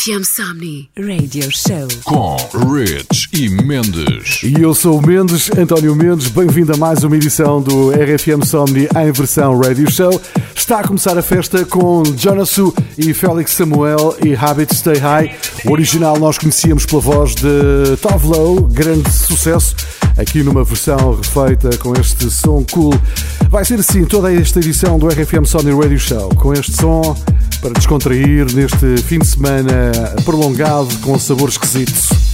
RFM Somni Radio Show com Rich e Mendes. E eu sou o Mendes, António Mendes. Bem-vindo a mais uma edição do RFM Somni em versão Radio Show. Está a começar a festa com Jonasu e Félix Samuel e Habit Stay High. O original nós conhecíamos pela voz de Tovlow, grande sucesso. Aqui numa versão refeita com este som cool. Vai ser assim toda esta edição do RFM Somni Radio Show, com este som para descontrair neste fim de semana prolongado com sabor esquisito.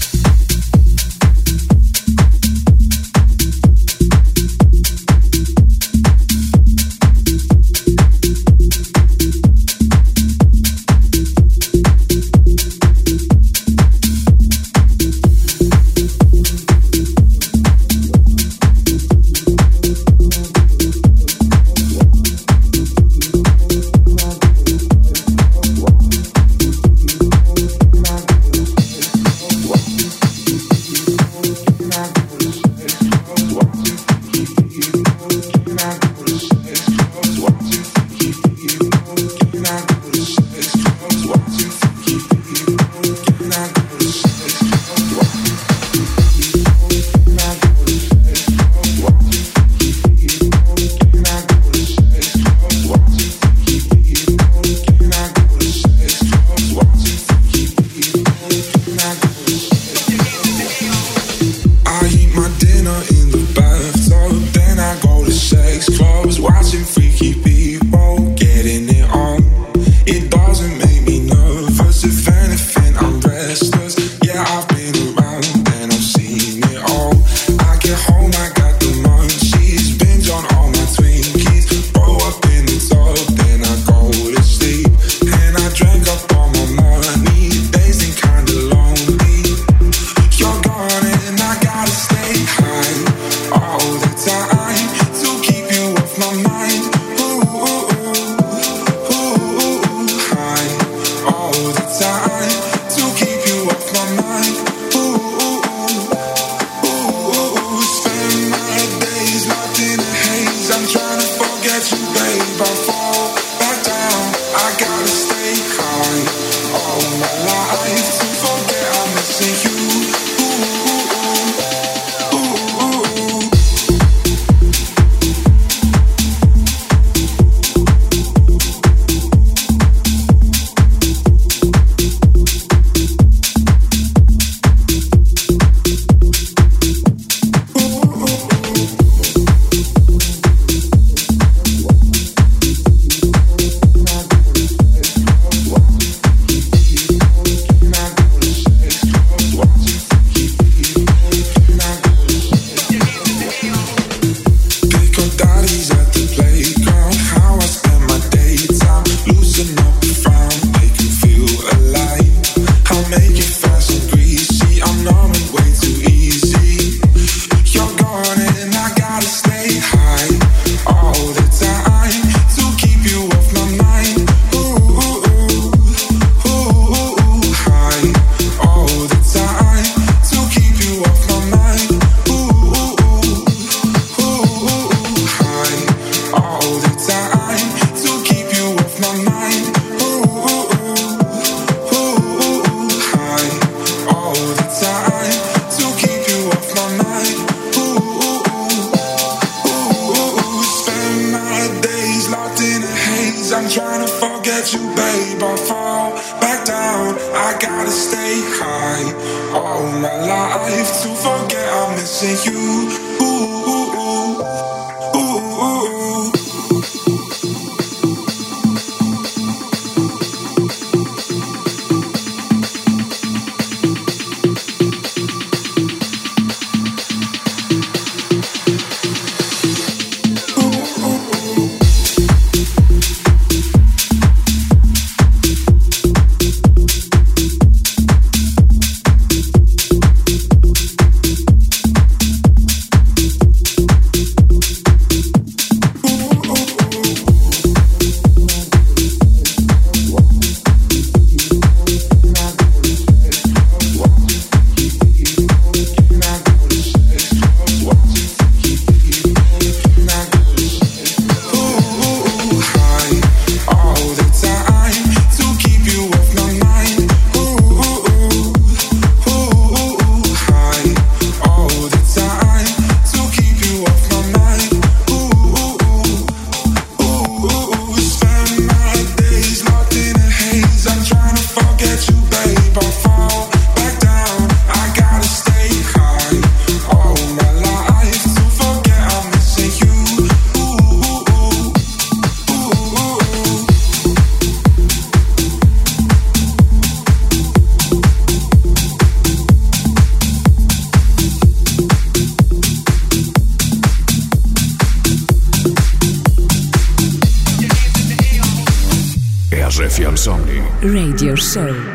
soul.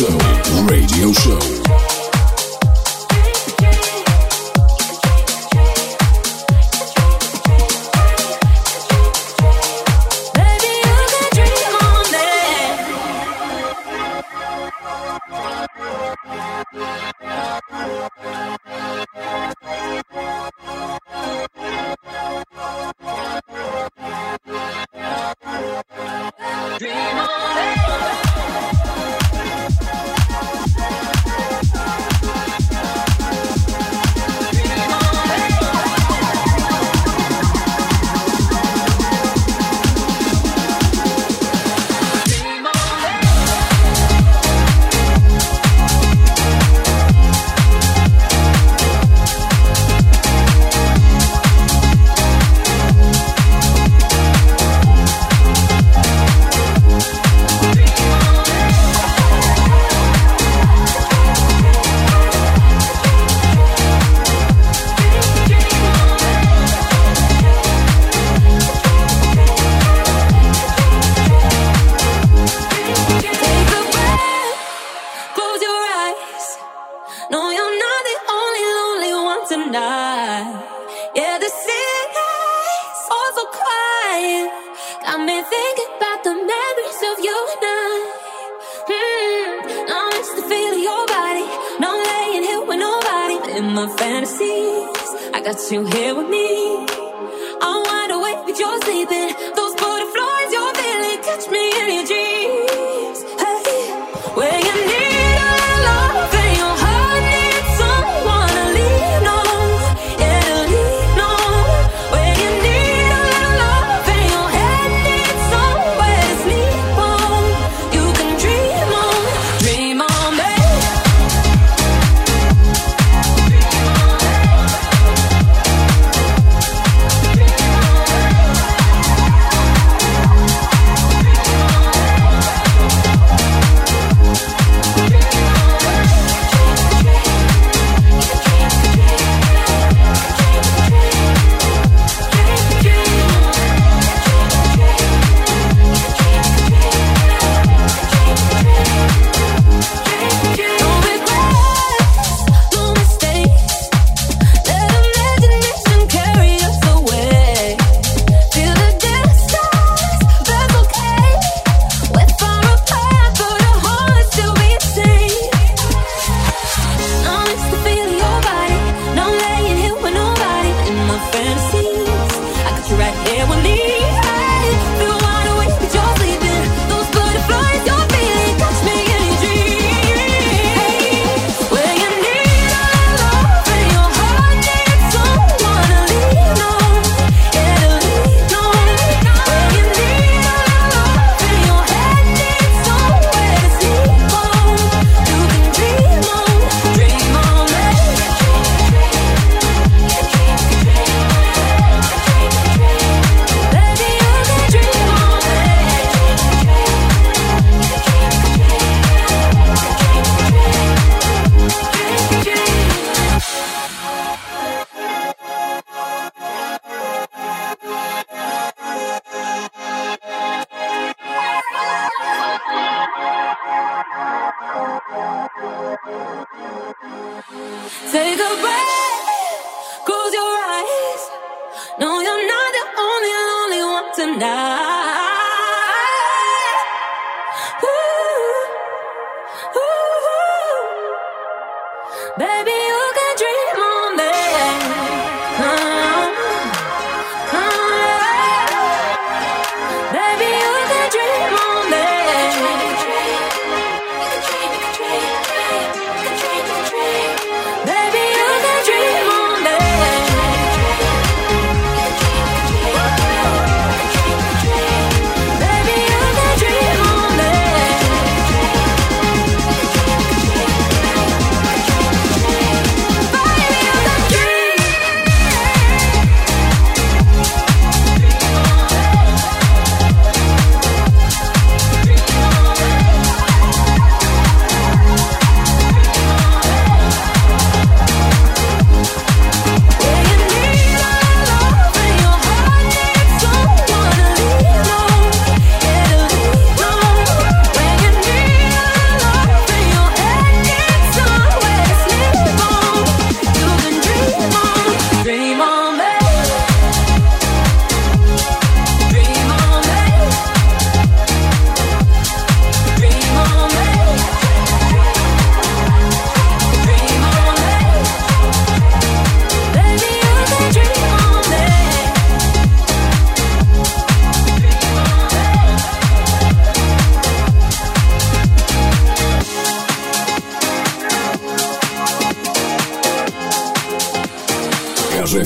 Radio Show. fantasies. I got you here with me. I'm wide awake, but you're sleeping. Those butterflies you're feeling catch me in your dreams.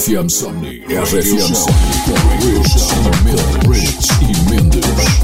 RFM Somni. RFM Somni com Rich e Mendes.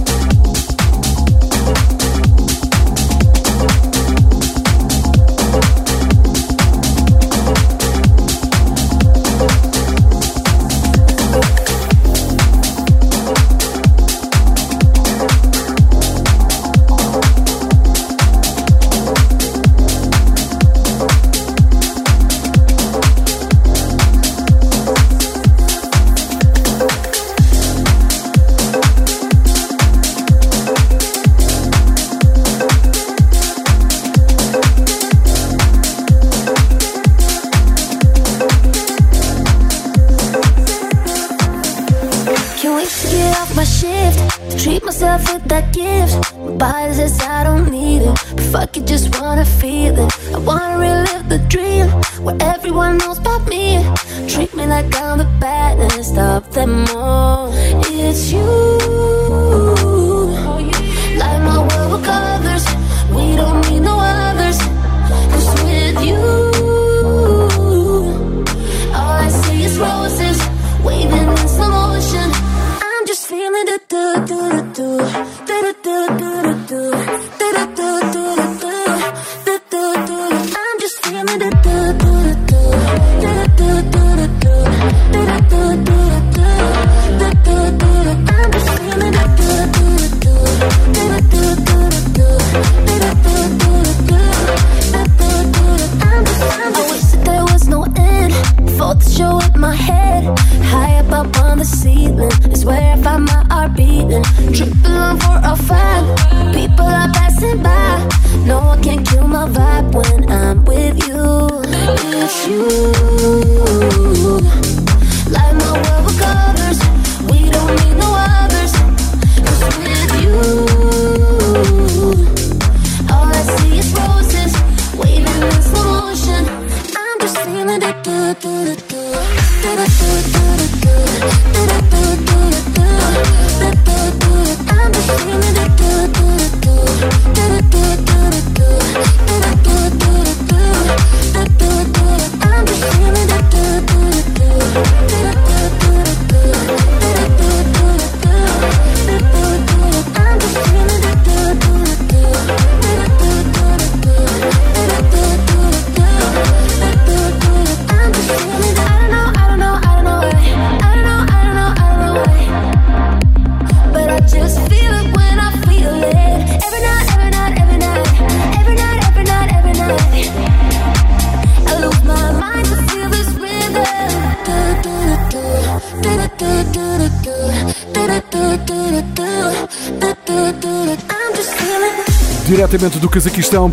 do do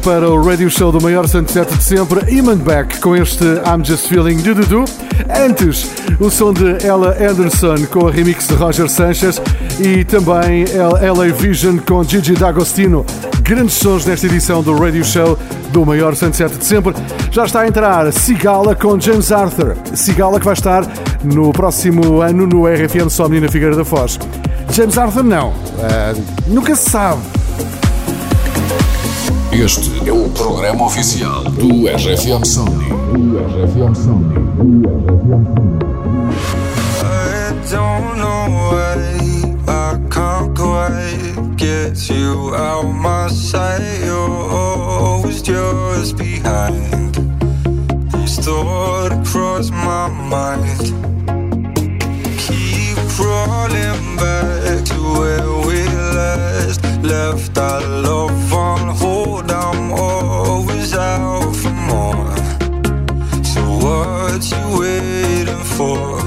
para o radio show do maior sunset de sempre, Iman Beck com este I'm Just Feeling do Dudu. Antes, o som de Ella Anderson com a remix de Roger Sanchez e também LA Vision com Gigi D'Agostino. Grandes sons nesta edição do radio show do maior sunset de sempre. Já está a entrar Sigala com James Arthur. Sigala que vai estar no próximo ano no RFM Somni na Figueira da Foz. James Arthur não. Uh, nunca se sabe. Este é o programa oficial do RFM. Do RFM Somni. I don't know why I can't quite get you out my sight. You're always just behind. This thought across my mind. Keep crawling back to where left our love on hold. I'm always out for more. So what you waiting for?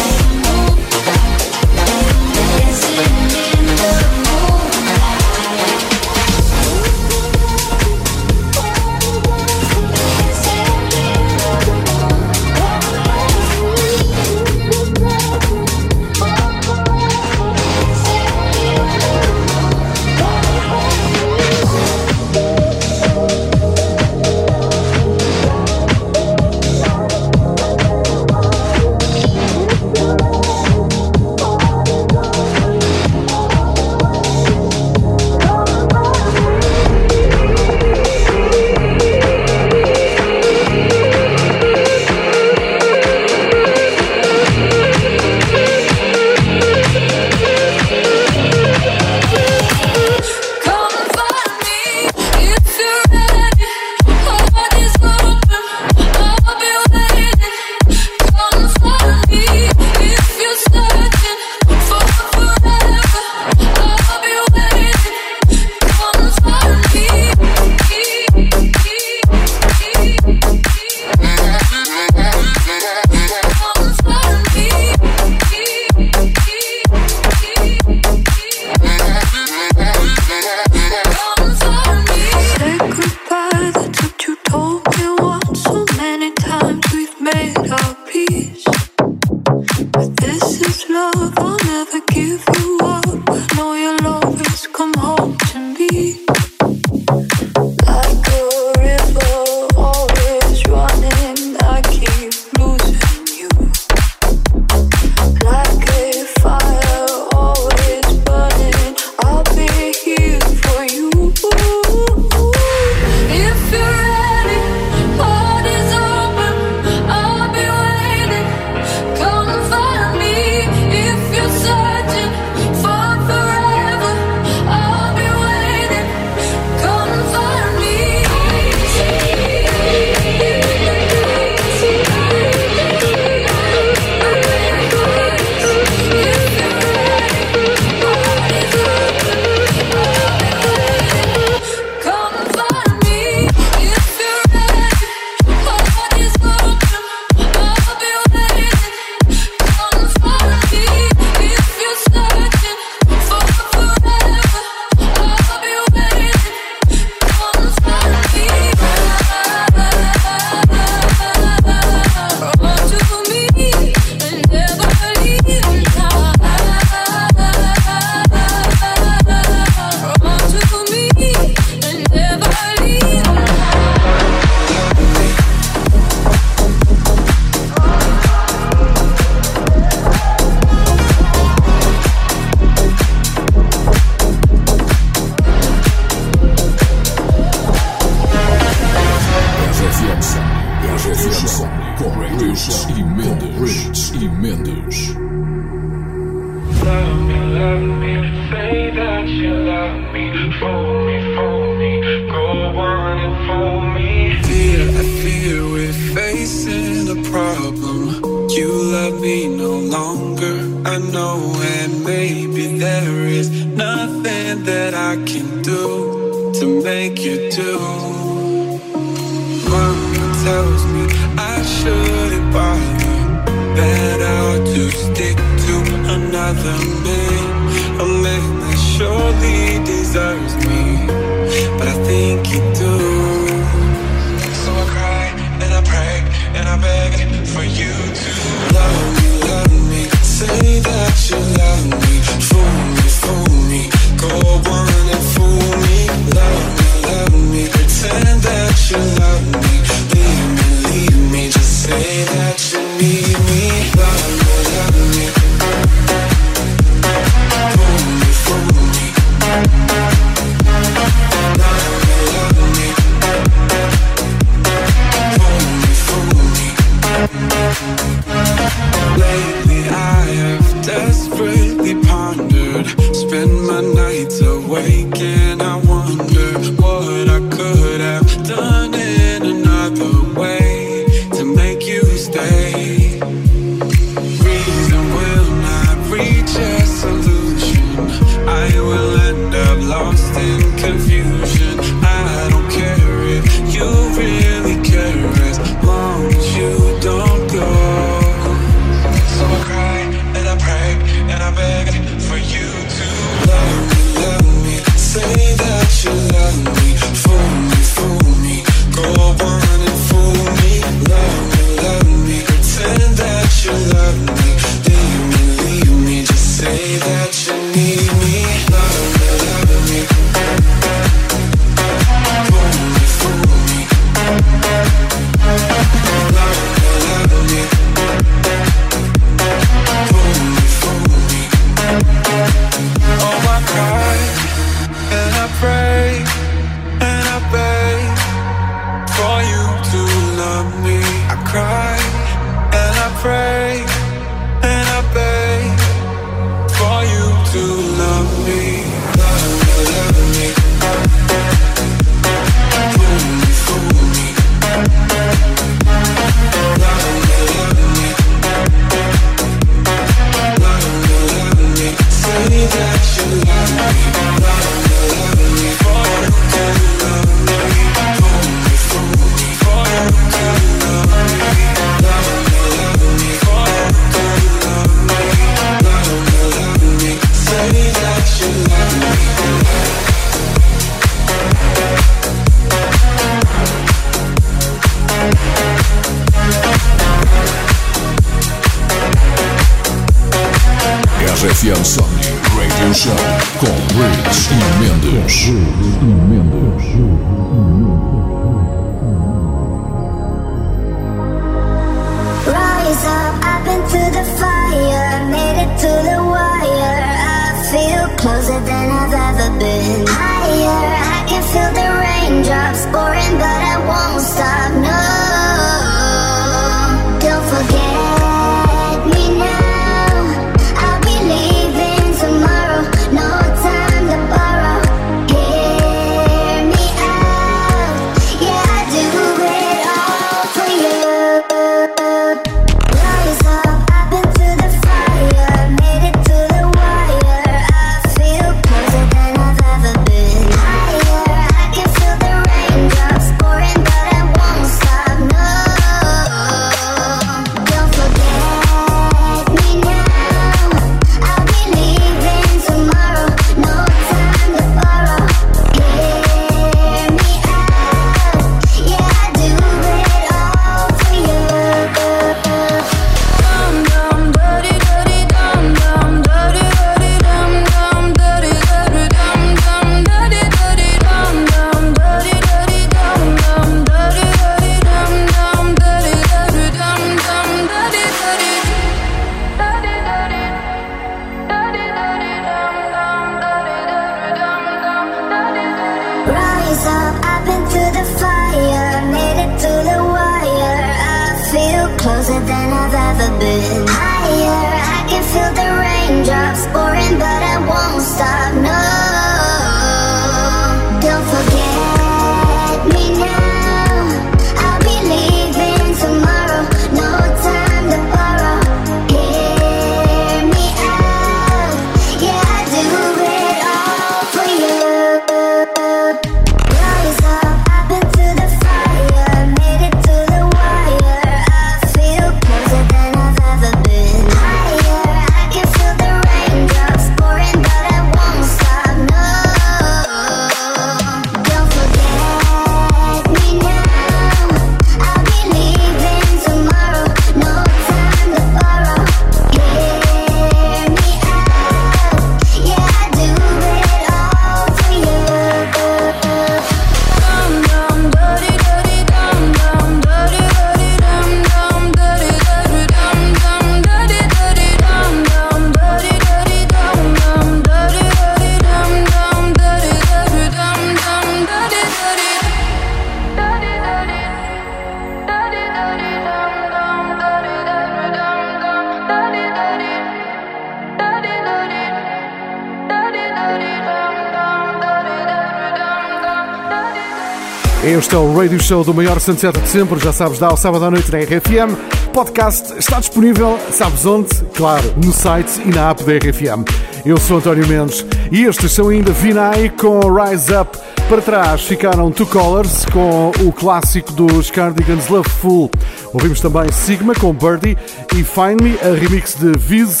Este é o Radio Show do maior sunset de sempre, já sabes, dá ao sábado à noite na RFM. Podcast está disponível, sabes onde? Claro, no site e na app da RFM. Eu sou António Mendes e estes são ainda Vinay com Rise Up. Para trás ficaram Two Colors com o clássico dos Cardigans Love Full. Ouvimos também Sigma com Birdie e Me, a remix de Viz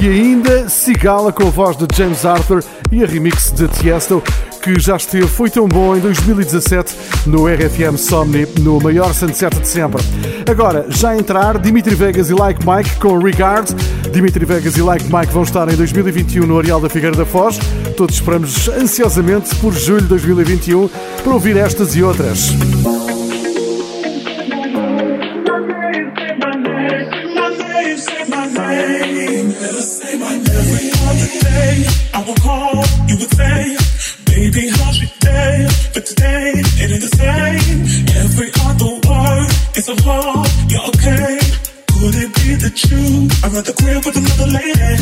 e ainda Sigala com a voz de James Arthur e a remix de Tiesto que já esteve, foi tão bom em 2017 no RFM Somni, no maior sunset de sempre. Agora, já entrar, Dimitri Vegas e Like Mike com Regard. Dimitri Vegas e Like Mike vão estar em 2021 no Areal da Figueira da Foz. Todos esperamos ansiosamente por julho de 2021 para ouvir estas e outras. I will call, are at the crib with another lady?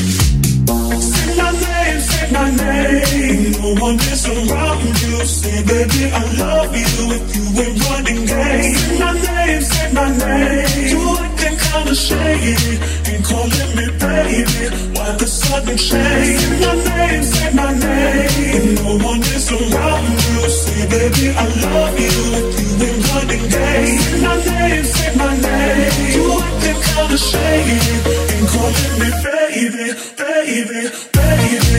Say my name, say my name. No one is around you. Say, baby, I love you if you ain't running game. Say my name, say my name. You acting kinda shady. Ain't calling me baby. Why the sudden change? Say my name, say my name. No one is around you. Say, baby, I love you if you ain't running game. Say my name, say my name all the shade and calling me baby, baby, baby.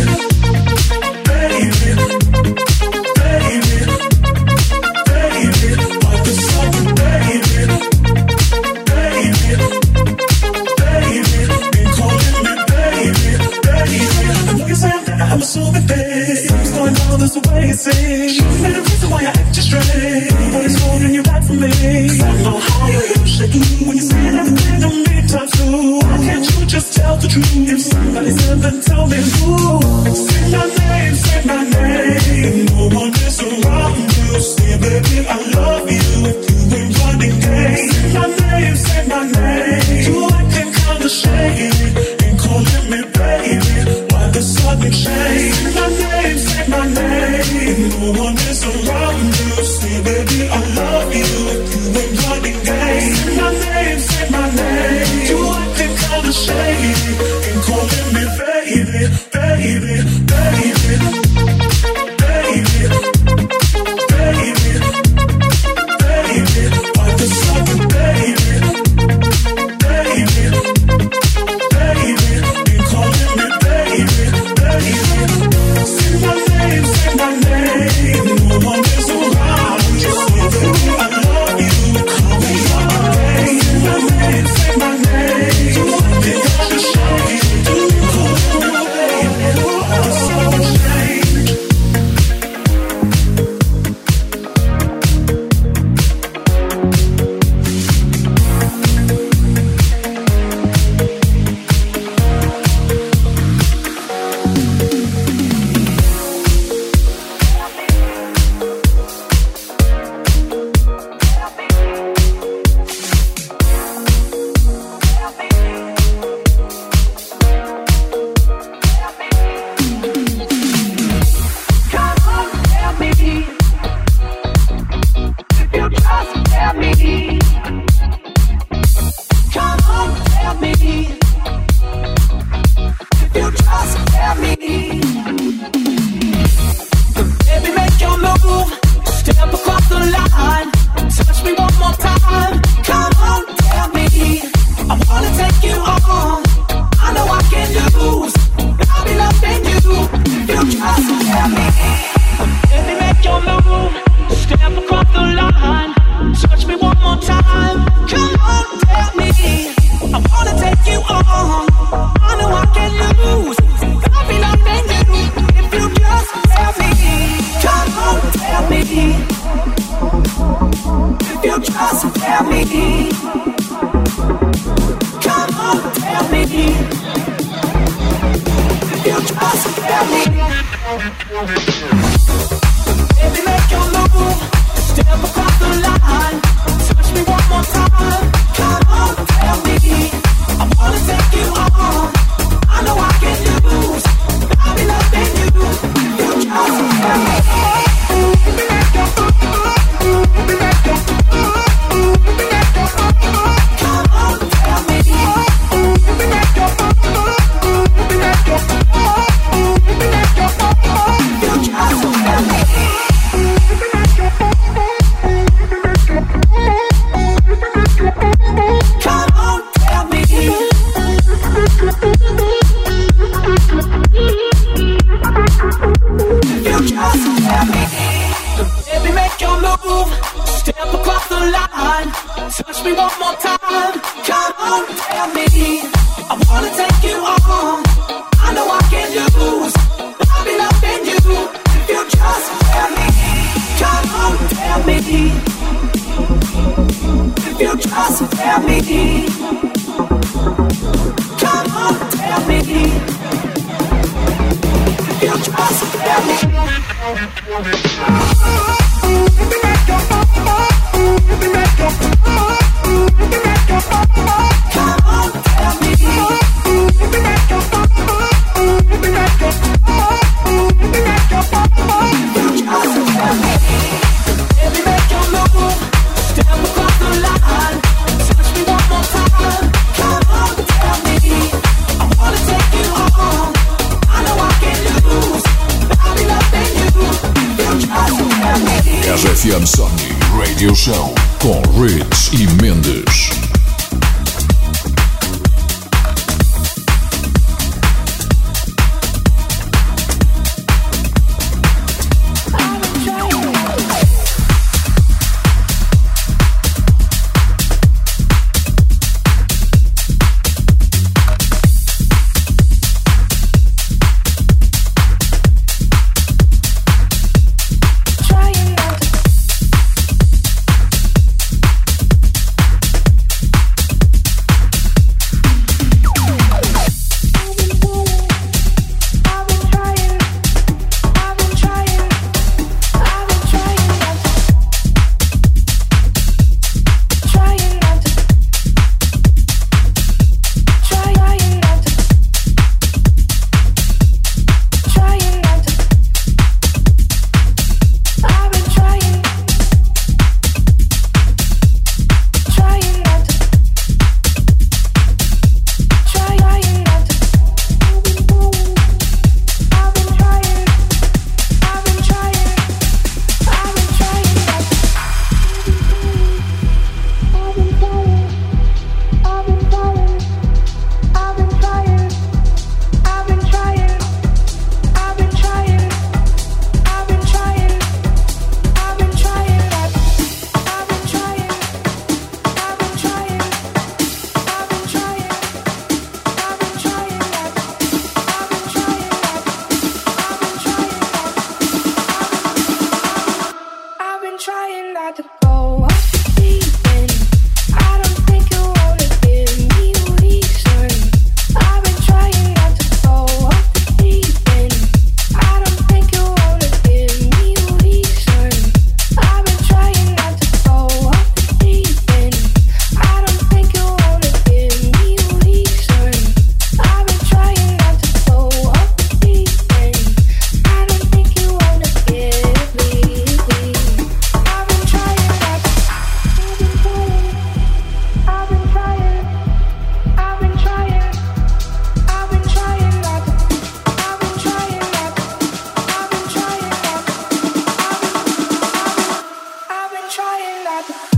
love.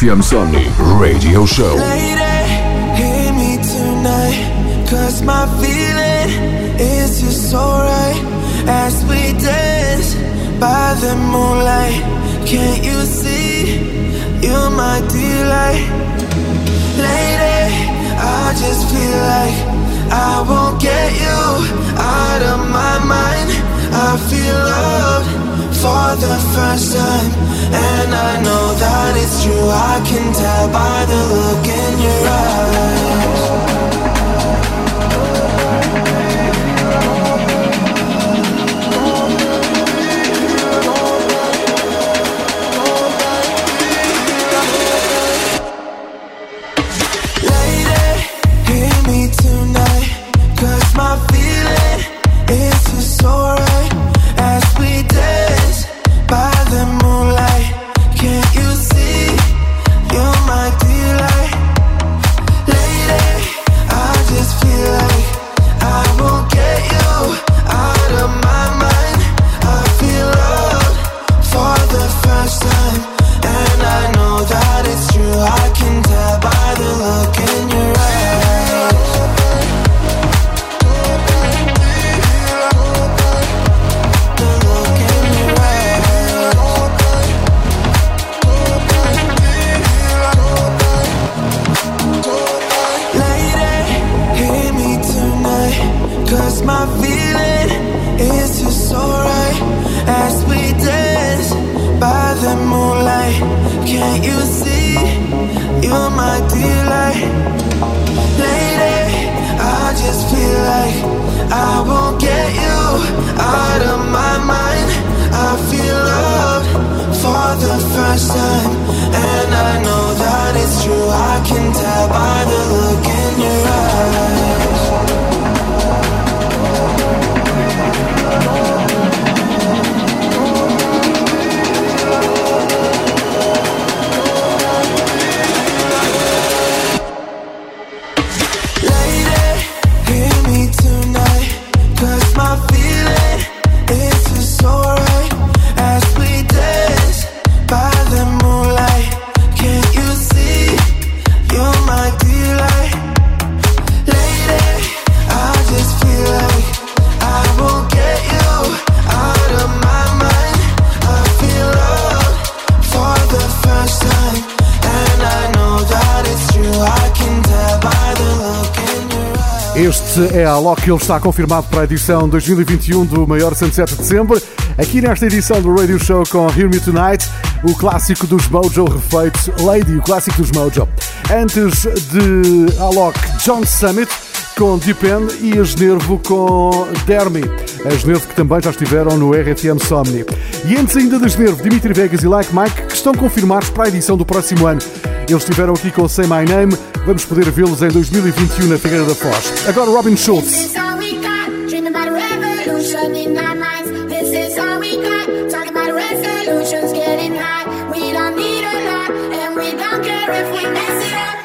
RFM Sony Radio Show. Hear me tonight. Cause my feeling is just. As we dance by the moonlight. Can't you see? You're my delight. Lady, I just feel like I won't get you out of my mind. I feel loved for the first time, and I know that it's true. I can tell by the look in your eyes. Can't you see? You're my delight. Lady, I just feel like I won't get you out of my mind. I feel loved for the first time, and I know that it's true. I can tell by the Este é a Alok, ele está confirmado para a edição 2021 do maior 107 de dezembro. Aqui nesta edição do Radio Show com Hear Me Tonight, o clássico dos Mojo refeito Lady, o clássico dos Mojo. Antes de Alok, John Summit com Deep e a Genervo com Dermy. A Genervo que também já estiveram no RFM Somni. E antes ainda da Genervo, Dimitri Vegas e Like Mike que estão confirmados para a edição do próximo ano. Eles estiveram aqui com Say My Name, vamos poder vê-los em 2021 na Figueira da Foz. Agora Robin high. We don't need a lot, and we don't care if we mess it up.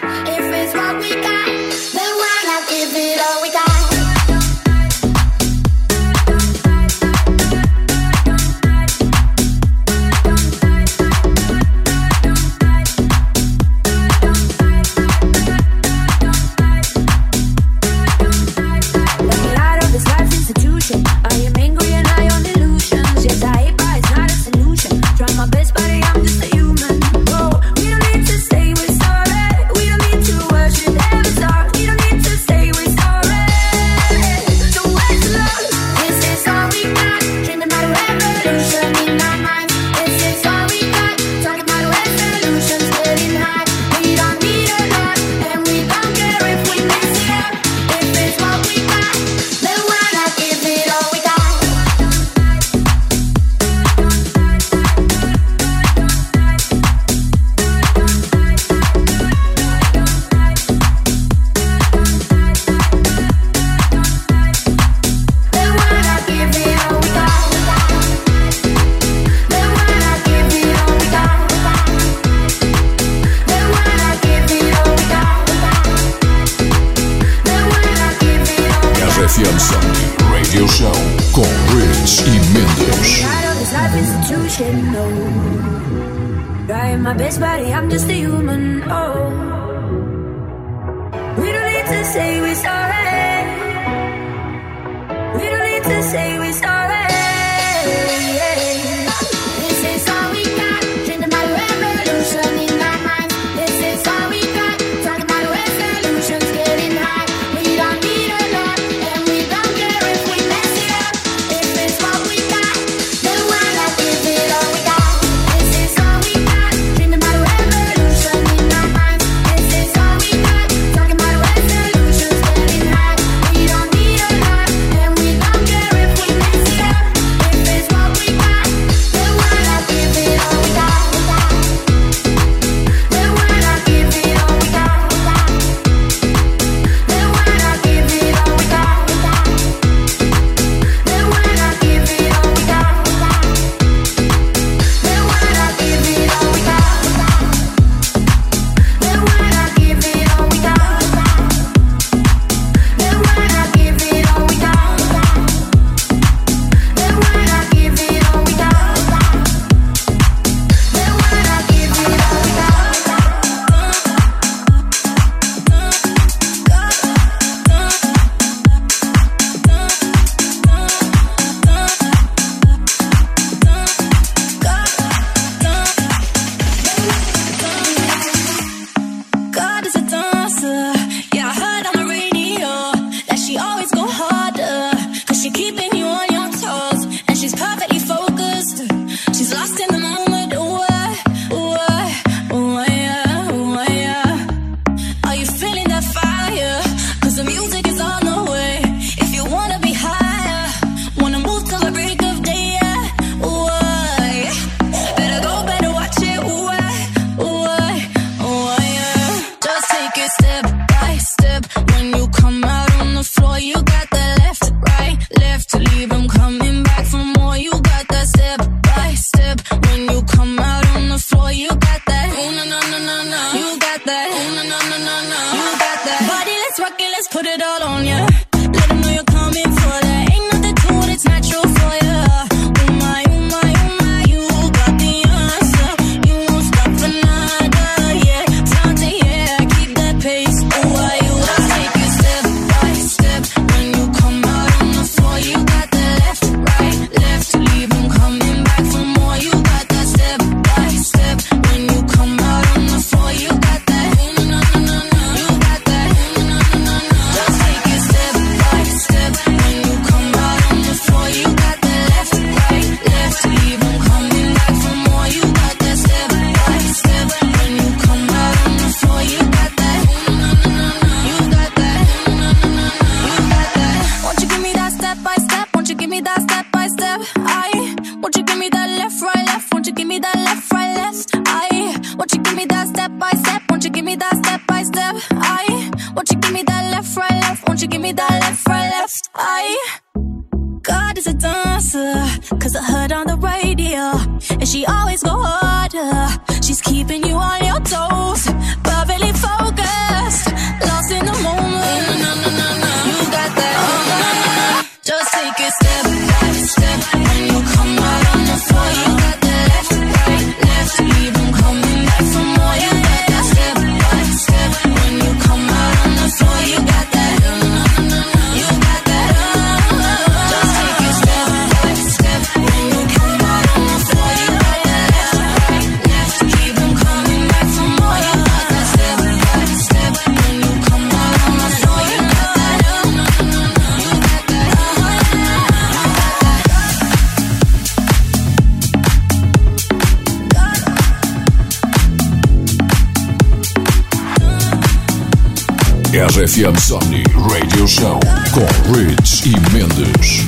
RFM Somni Radio Show com Rich e Mendes.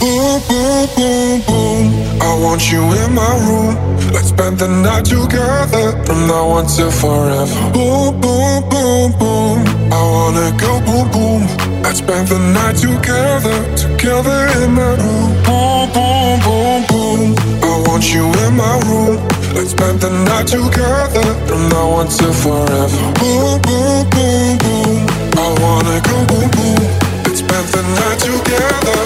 Boom, boom, boom, boom. I want you in my room. Let's spend the night together from now on till forever. Boom, boom, boom, boom. I wanna go boom, boom. Let's spend the night together, together in my room. Boom, boom, boom, boom. I want you in my room. Let's spend the night together From now until forever. Boom, boom, boom, boom. I wanna go boom, boom. Let's spend the night together.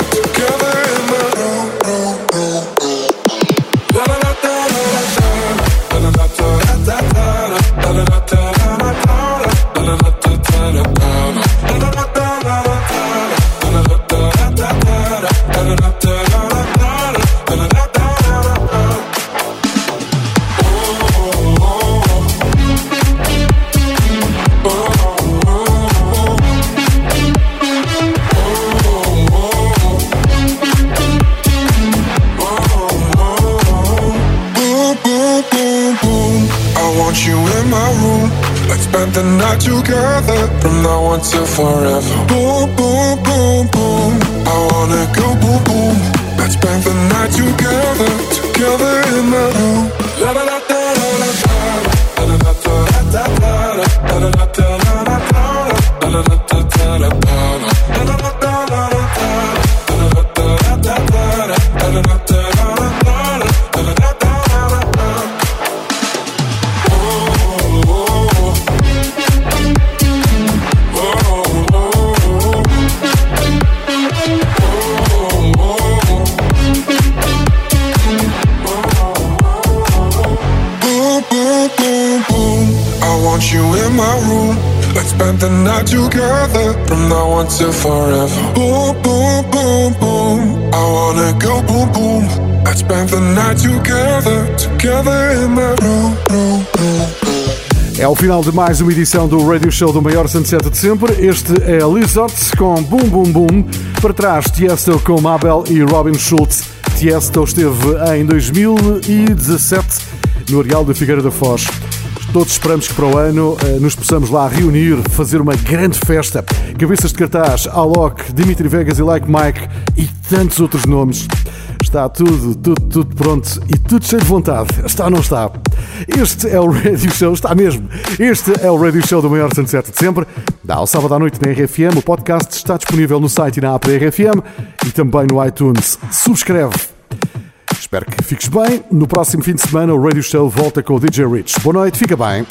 Final de mais uma edição do Radio Show do maior sunset de sempre. Este é Lizard com Boom Boom Boom. Para trás, Tiesto com Mabel e Robin Schultz. Tiesto esteve em 2017 no Areal da Figueira da Foz. Todos esperamos que para o ano eh, nos possamos lá reunir, fazer uma grande festa. Cabeças de cartaz, Alok, Dimitri Vegas e Like Mike e tantos outros nomes. Está tudo, tudo, tudo pronto e tudo cheio de vontade. Está ou não está? Este é o Radio Show, está mesmo. Este é o Radio Show do maior sunset de sempre. Dá ao sábado à noite na RFM. O podcast está disponível no site e na app da RFM e também no iTunes. Subscreve. Espero que fiques bem. No próximo fim de semana, o Radio Show volta com o DJ Rich. Boa noite, fica bem.